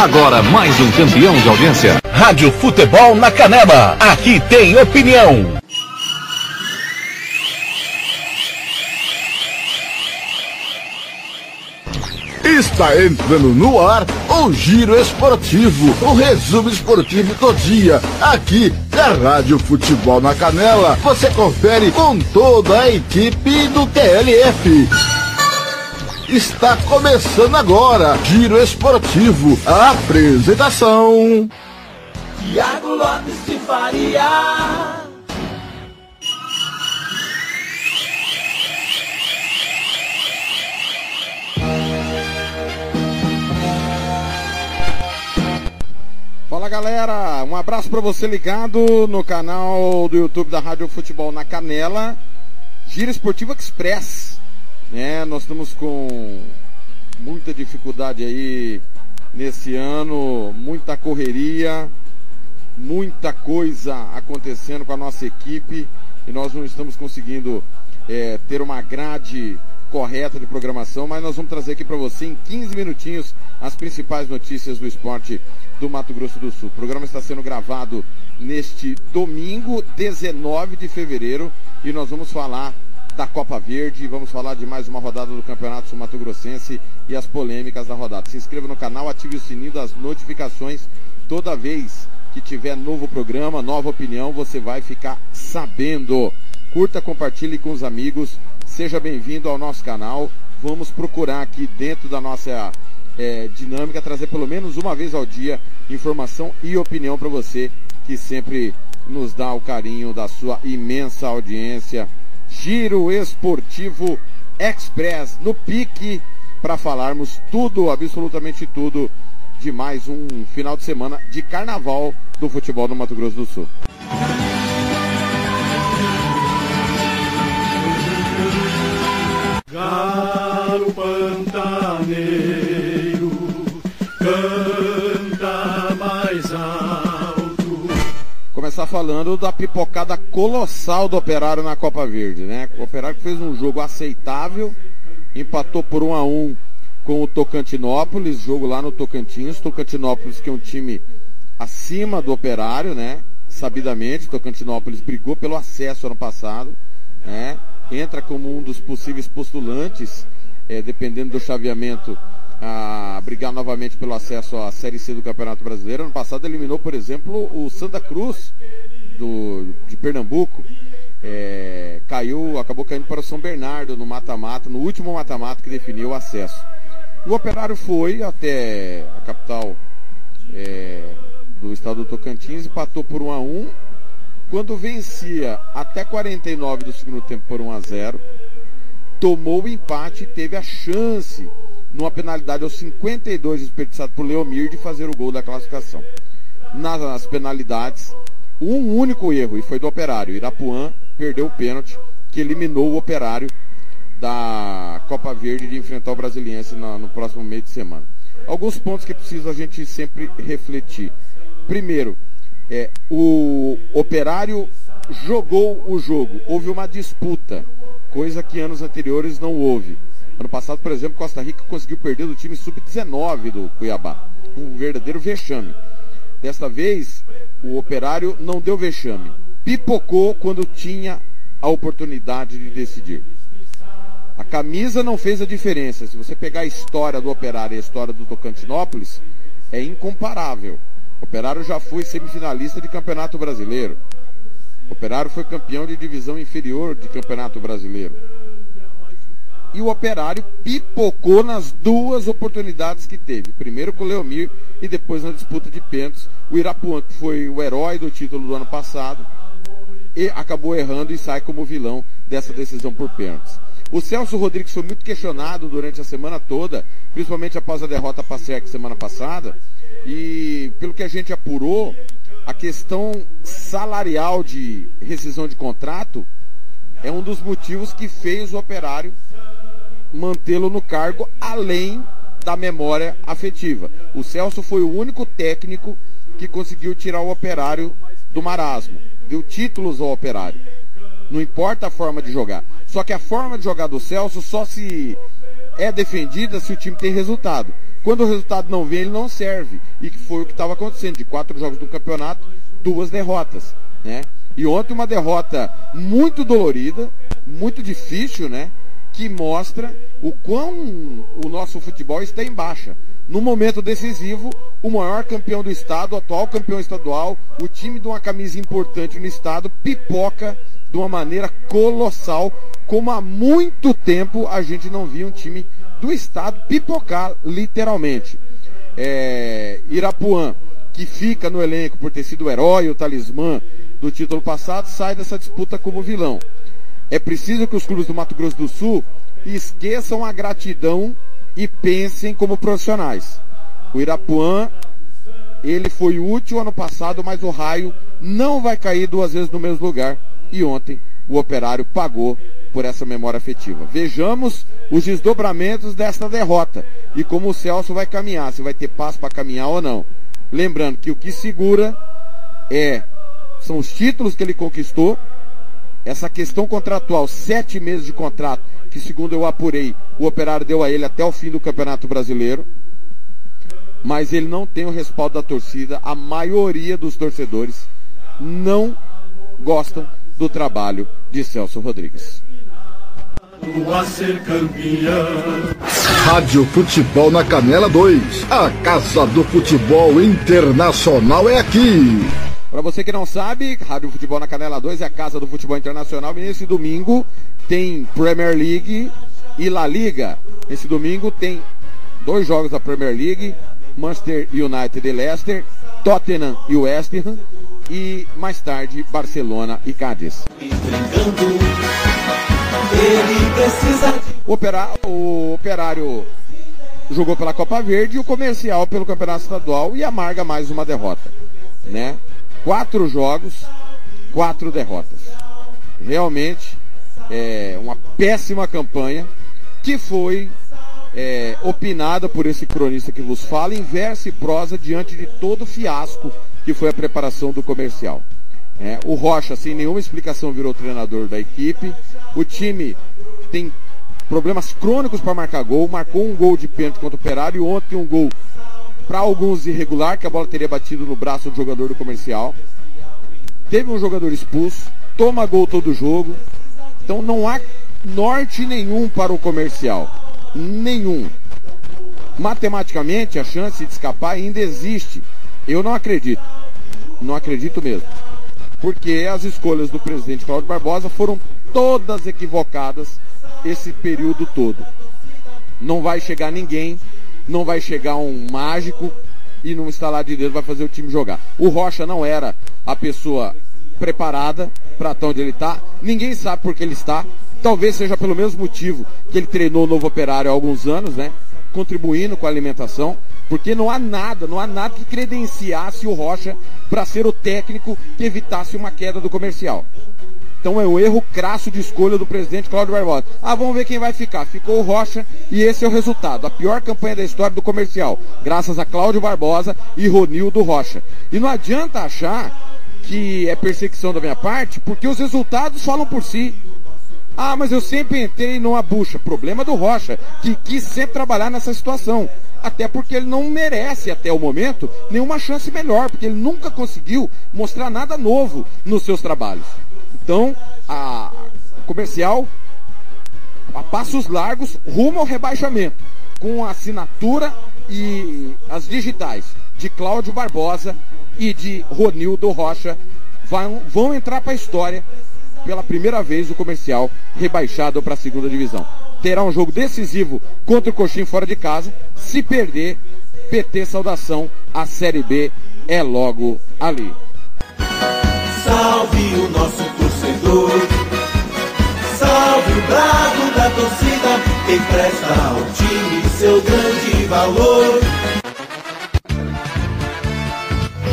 Agora mais um campeão de audiência. Rádio Futebol na Canela. Aqui tem opinião. Está entrando no ar o Giro Esportivo, o resumo esportivo do dia, aqui da Rádio Futebol na Canela. Você confere com toda a equipe do TLF. Está começando agora, Giro Esportivo, a apresentação. Tiago Lopes de Faria. Fala galera, um abraço para você ligado no canal do YouTube da Rádio Futebol na Canela, Giro Esportivo Express. Né? Nós estamos com muita dificuldade aí nesse ano, muita correria, muita coisa acontecendo com a nossa equipe e nós não estamos conseguindo é, ter uma grade correta de programação, mas nós vamos trazer aqui para você em 15 minutinhos as principais notícias do esporte do Mato Grosso do Sul. O programa está sendo gravado neste domingo, 19 de fevereiro, e nós vamos falar da Copa Verde, vamos falar de mais uma rodada do Campeonato Sul Mato Grossense e as polêmicas da rodada. Se inscreva no canal, ative o sininho das notificações toda vez que tiver novo programa, nova opinião, você vai ficar sabendo. Curta, compartilhe com os amigos Seja bem-vindo ao nosso canal. Vamos procurar aqui dentro da nossa é, dinâmica trazer pelo menos uma vez ao dia informação e opinião para você que sempre nos dá o carinho da sua imensa audiência. Giro Esportivo Express no pique para falarmos tudo, absolutamente tudo de mais um final de semana de carnaval do futebol no Mato Grosso do Sul. Começar falando da pipocada colossal do Operário na Copa Verde, né? O Operário que fez um jogo aceitável, empatou por 1 a 1 com o Tocantinópolis, jogo lá no Tocantins, Tocantinópolis que é um time acima do Operário, né? Sabidamente, Tocantinópolis brigou pelo acesso ano passado, né? entra como um dos possíveis postulantes, é, dependendo do chaveamento, a brigar novamente pelo acesso à Série C do Campeonato Brasileiro. Ano passado eliminou, por exemplo, o Santa Cruz do, de Pernambuco. É, caiu, acabou caindo para o São Bernardo no mata-mata, no último mata-mata que definiu o acesso. O Operário foi até a capital é, do estado do Tocantins, empatou por 1 a 1 quando vencia até 49 do segundo tempo por 1 a 0, tomou o empate e teve a chance, numa penalidade aos 52 desperdiçado por Leomir, de fazer o gol da classificação. Nas penalidades, um único erro, e foi do Operário. Irapuã perdeu o pênalti, que eliminou o Operário da Copa Verde de enfrentar o Brasiliense no, no próximo meio de semana. Alguns pontos que precisa a gente sempre refletir. Primeiro, é, o operário jogou o jogo, houve uma disputa, coisa que anos anteriores não houve. Ano passado, por exemplo, Costa Rica conseguiu perder do time sub-19 do Cuiabá. Um verdadeiro vexame. Desta vez, o operário não deu vexame. Pipocou quando tinha a oportunidade de decidir. A camisa não fez a diferença. Se você pegar a história do operário e a história do Tocantinópolis, é incomparável. Operário já foi semifinalista de Campeonato Brasileiro. Operário foi campeão de divisão inferior de Campeonato Brasileiro. E o Operário pipocou nas duas oportunidades que teve. Primeiro com o Leomir e depois na disputa de pênaltis. O Irapuã, que foi o herói do título do ano passado, e acabou errando e sai como vilão dessa decisão por pênaltis. O Celso Rodrigues foi muito questionado durante a semana toda, principalmente após a derrota para a semana passada, e pelo que a gente apurou, a questão salarial de rescisão de contrato é um dos motivos que fez o operário mantê-lo no cargo além da memória afetiva. O Celso foi o único técnico que conseguiu tirar o operário do marasmo, deu títulos ao operário. Não importa a forma de jogar. Só que a forma de jogar do Celso só se é defendida se o time tem resultado. Quando o resultado não vem, ele não serve. E que foi o que estava acontecendo. De quatro jogos do campeonato, duas derrotas. Né? E ontem uma derrota muito dolorida, muito difícil, né? Que mostra o quão o nosso futebol está em baixa. No momento decisivo, o maior campeão do estado, o atual campeão estadual, o time de uma camisa importante no estado, pipoca de uma maneira colossal, como há muito tempo a gente não via um time do estado pipocar, literalmente. É, Irapuã, que fica no elenco por ter sido o herói, o talismã do título passado, sai dessa disputa como vilão. É preciso que os clubes do Mato Grosso do Sul esqueçam a gratidão e pensem como profissionais. O Irapuã, ele foi útil ano passado, mas o raio não vai cair duas vezes no mesmo lugar. E ontem o operário pagou por essa memória afetiva. Vejamos os desdobramentos desta derrota e como o Celso vai caminhar, se vai ter passo para caminhar ou não. Lembrando que o que segura é são os títulos que ele conquistou, essa questão contratual, sete meses de contrato, que segundo eu apurei, o operário deu a ele até o fim do Campeonato Brasileiro. Mas ele não tem o respaldo da torcida, a maioria dos torcedores não gostam do trabalho de Celso Rodrigues. Rádio Futebol na Canela 2. A Casa do Futebol Internacional é aqui. Para você que não sabe, Rádio Futebol na Canela 2 é a casa do futebol internacional e nesse domingo tem Premier League e La Liga. Nesse domingo tem dois jogos da Premier League, Manchester United e Leicester, Tottenham e West Ham e mais tarde Barcelona e Cádiz. O, opera, o operário jogou pela Copa Verde e o comercial pelo Campeonato Estadual e amarga mais uma derrota. Né? Quatro jogos, quatro derrotas. Realmente é uma péssima campanha que foi é, opinada por esse cronista que vos fala em verso e prosa diante de todo o fiasco que foi a preparação do comercial. É, o Rocha, sem nenhuma explicação, virou treinador da equipe. O time tem problemas crônicos para marcar gol. Marcou um gol de pênalti contra o Operário e ontem um gol para alguns irregular, que a bola teria batido no braço do jogador do comercial. Teve um jogador expulso, toma gol todo jogo. Então não há norte nenhum para o comercial. Nenhum. Matematicamente, a chance de escapar ainda existe. Eu não acredito. Não acredito mesmo. Porque as escolhas do presidente Cláudio Barbosa foram todas equivocadas esse período todo. Não vai chegar ninguém, não vai chegar um mágico e num instalar de dedo vai fazer o time jogar. O Rocha não era a pessoa preparada para estar onde ele está. Ninguém sabe por que ele está. Talvez seja pelo mesmo motivo que ele treinou o novo operário há alguns anos, né? Contribuindo com a alimentação. Porque não há nada, não há nada que credenciasse o Rocha para ser o técnico que evitasse uma queda do comercial. Então é o erro crasso de escolha do presidente Cláudio Barbosa. Ah, vamos ver quem vai ficar. Ficou o Rocha e esse é o resultado. A pior campanha da história do comercial. Graças a Cláudio Barbosa e Ronildo Rocha. E não adianta achar que é perseguição da minha parte, porque os resultados falam por si. Ah, mas eu sempre entrei numa bucha. Problema do Rocha, que quis sempre trabalhar nessa situação até porque ele não merece, até o momento, nenhuma chance melhor, porque ele nunca conseguiu mostrar nada novo nos seus trabalhos. Então, a comercial, a passos largos, rumo ao rebaixamento, com a assinatura e as digitais de Cláudio Barbosa e de Ronildo Rocha, vão, vão entrar para a história pela primeira vez o comercial rebaixado para a segunda divisão terá um jogo decisivo contra o Coxim fora de casa. Se perder, PT saudação, a Série B é logo ali. Salve o nosso torcedor, salve o brado da torcida, que presta ao time seu grande valor.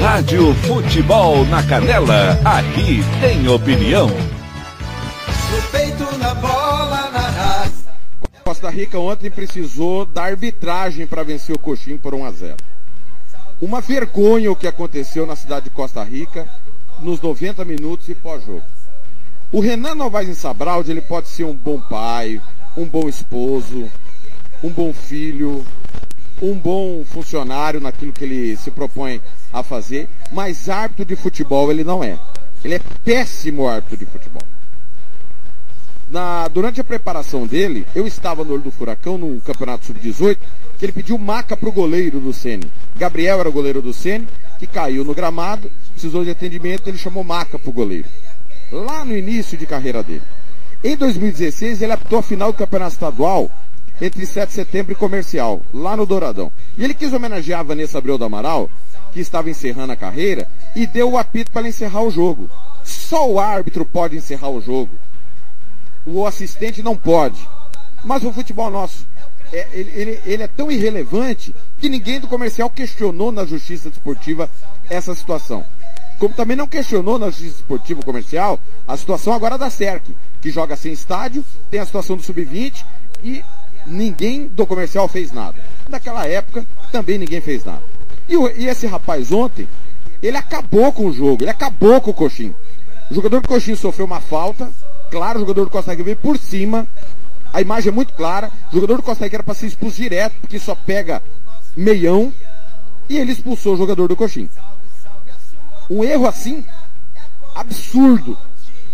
Rádio Futebol na Canela, aqui tem opinião. No peito, na bola, na raça. Costa Rica ontem precisou da arbitragem para vencer o Coxim por 1 a 0. Uma vergonha o que aconteceu na cidade de Costa Rica nos 90 minutos e pós-jogo. O Renan Novaes em Sabralde, ele pode ser um bom pai, um bom esposo, um bom filho, um bom funcionário naquilo que ele se propõe a fazer, mas árbitro de futebol ele não é. Ele é péssimo árbitro de futebol. Na, durante a preparação dele, eu estava no olho do furacão, no campeonato sub-18, que ele pediu maca para o goleiro do Sene. Gabriel era o goleiro do Sene, que caiu no gramado, precisou de atendimento, ele chamou maca para o goleiro. Lá no início de carreira dele. Em 2016, ele apitou a final do campeonato estadual entre 7 de setembro e comercial, lá no Douradão. E ele quis homenagear a Vanessa Abreu do Amaral, que estava encerrando a carreira, e deu o apito para encerrar o jogo. Só o árbitro pode encerrar o jogo. O assistente não pode. Mas o futebol nosso, é, ele, ele, ele é tão irrelevante que ninguém do comercial questionou na justiça desportiva essa situação. Como também não questionou na justiça esportiva comercial a situação agora da SERC, que joga sem estádio, tem a situação do sub-20 e ninguém do comercial fez nada. Naquela época, também ninguém fez nada. E, e, esse rapaz ontem, ele acabou com o jogo, ele acabou com o Coxinho. O jogador do Coxinho sofreu uma falta, claro, o jogador do Costa Rica veio por cima, a imagem é muito clara, o jogador do Costa Rica era para ser expulso direto, porque só pega meião, e ele expulsou o jogador do Coxinho. Um erro assim, absurdo,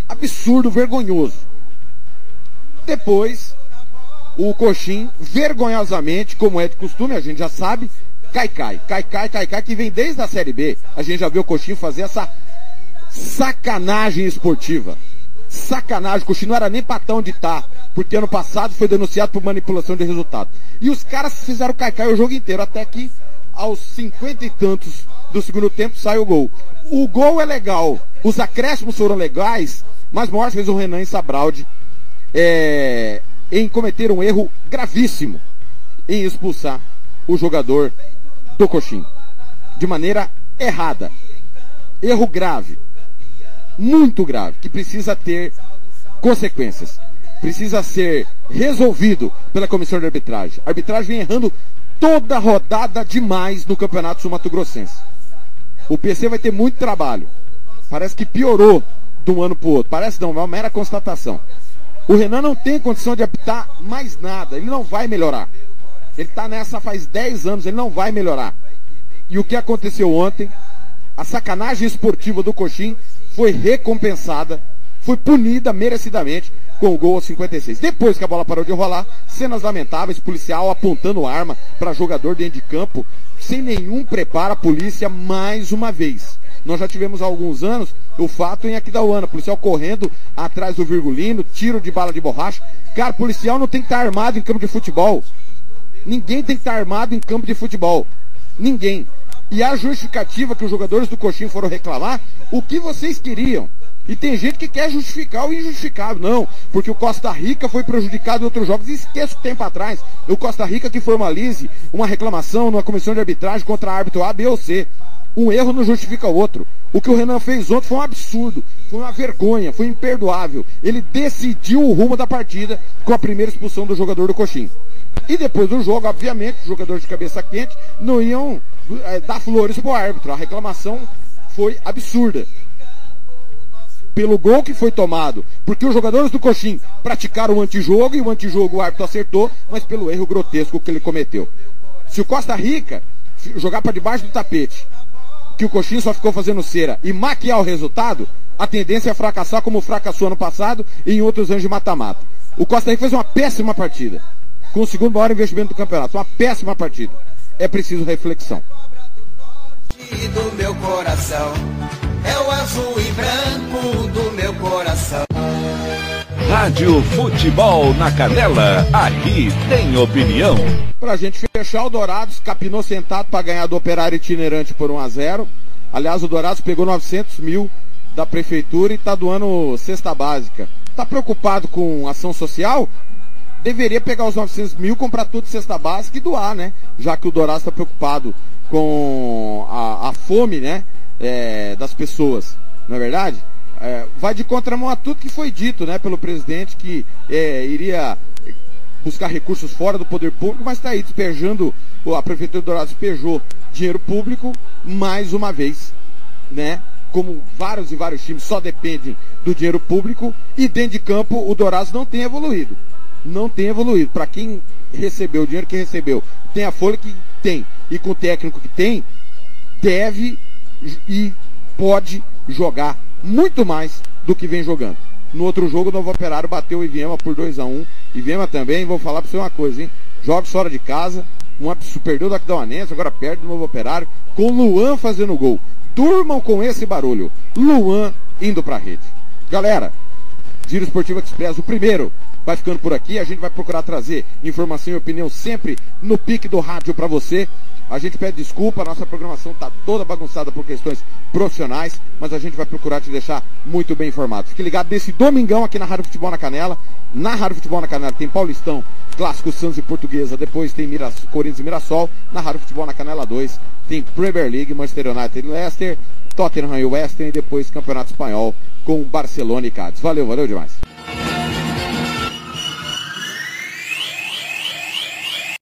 absurdo, vergonhoso. Depois, o Coxim, vergonhosamente, como é de costume, a gente já sabe, cai, cai, cai, cai, cai, cai, que vem desde a Série B. A gente já viu o Coxim fazer essa sacanagem esportiva. Sacanagem, o Coxim não era nem patão de tá, porque ano passado foi denunciado por manipulação de resultado. E os caras fizeram cai, cai o jogo inteiro, até que aos cinquenta e tantos do segundo tempo sai o gol. O gol é legal, os acréscimos foram legais, mas maior fez o Renan Sabraldi. É, em cometer um erro gravíssimo em expulsar o jogador do Coxim. De maneira errada. Erro grave. Muito grave. Que precisa ter consequências. Precisa ser resolvido pela comissão de arbitragem. A arbitragem vem errando toda rodada demais no Campeonato Sul Mato Grossense. O PC vai ter muito trabalho. Parece que piorou de um ano para o outro. Parece não, é uma mera constatação. O Renan não tem condição de apitar mais nada. Ele não vai melhorar. Ele está nessa faz 10 anos, ele não vai melhorar. E o que aconteceu ontem, a sacanagem esportiva do Coxim foi recompensada, foi punida merecidamente com o gol aos 56. Depois que a bola parou de rolar, cenas lamentáveis, policial apontando arma para jogador dentro de campo, sem nenhum preparo, a polícia mais uma vez. Nós já tivemos há alguns anos o fato em Aquidauana, policial correndo atrás do Virgulino, tiro de bala de borracha. Cara, policial não tem que estar armado em campo de futebol. Ninguém tem que estar armado em campo de futebol. Ninguém. E a justificativa que os jogadores do Coxinho foram reclamar, o que vocês queriam? E tem gente que quer justificar o injustificável. Não, porque o Costa Rica foi prejudicado em outros jogos. Esqueço tempo atrás. O Costa Rica que formalize uma reclamação numa comissão de arbitragem contra árbitro A, B ou C. Um erro não justifica o outro. O que o Renan fez ontem foi um absurdo, foi uma vergonha, foi imperdoável. Ele decidiu o rumo da partida com a primeira expulsão do jogador do Coxim. E depois do jogo, obviamente, os jogadores de cabeça quente não iam é, dar flores para o árbitro. A reclamação foi absurda. Pelo gol que foi tomado, porque os jogadores do Coxim praticaram o antijogo e o antijogo o árbitro acertou, mas pelo erro grotesco que ele cometeu. Se o Costa Rica jogar para debaixo do tapete que o Coxinha só ficou fazendo cera e maquiar o resultado, a tendência é fracassar como fracassou ano passado e em outros anos de mata-mata. O Costa Rica fez uma péssima partida, com o segundo maior investimento do campeonato. Uma péssima partida. É preciso reflexão. Do meu coração, é o azul e branco Rádio Futebol na Canela, aqui tem opinião. Pra gente fechar, o Dourados capinou sentado para ganhar do Operário Itinerante por 1 a 0 Aliás, o Dourados pegou 900 mil da prefeitura e está doando cesta básica. Tá preocupado com ação social? Deveria pegar os 900 mil, comprar tudo cesta básica e doar, né? Já que o Dourados está preocupado com a, a fome, né? É, das pessoas, não é verdade? É, vai de contramão a tudo que foi dito né, pelo presidente, que é, iria buscar recursos fora do poder público, mas está aí despejando, a Prefeitura do Dourados despejou dinheiro público mais uma vez, né? Como vários e vários times só dependem do dinheiro público e dentro de campo o Dourados não tem evoluído. Não tem evoluído. Para quem recebeu o dinheiro que recebeu, tem a folha que tem e com o técnico que tem, deve e pode jogar muito mais do que vem jogando. No outro jogo, o Novo Operário bateu o Iviema por 2 a 1 um. Iviema também, vou falar para você uma coisa, hein? Jogos fora de casa, um perdeu do Aquidauanense, agora perde o Novo Operário, com Luan fazendo gol. Durmam com esse barulho. Luan indo para a rede. Galera, Giro Esportivo Express, o primeiro, vai ficando por aqui. A gente vai procurar trazer informação e opinião sempre no pique do rádio para você. A gente pede desculpa, a nossa programação está toda bagunçada por questões profissionais, mas a gente vai procurar te deixar muito bem informado. Fique ligado nesse domingão aqui na Rádio Futebol na Canela. Na Rádio Futebol na Canela tem Paulistão, Clássico Santos e Portuguesa, depois tem Miras, Corinthians e Mirassol. Na Rádio Futebol na Canela 2 tem Premier League, Manchester United e Leicester, Tottenham e West Ham e depois Campeonato Espanhol com Barcelona e Cádiz. Valeu, valeu demais.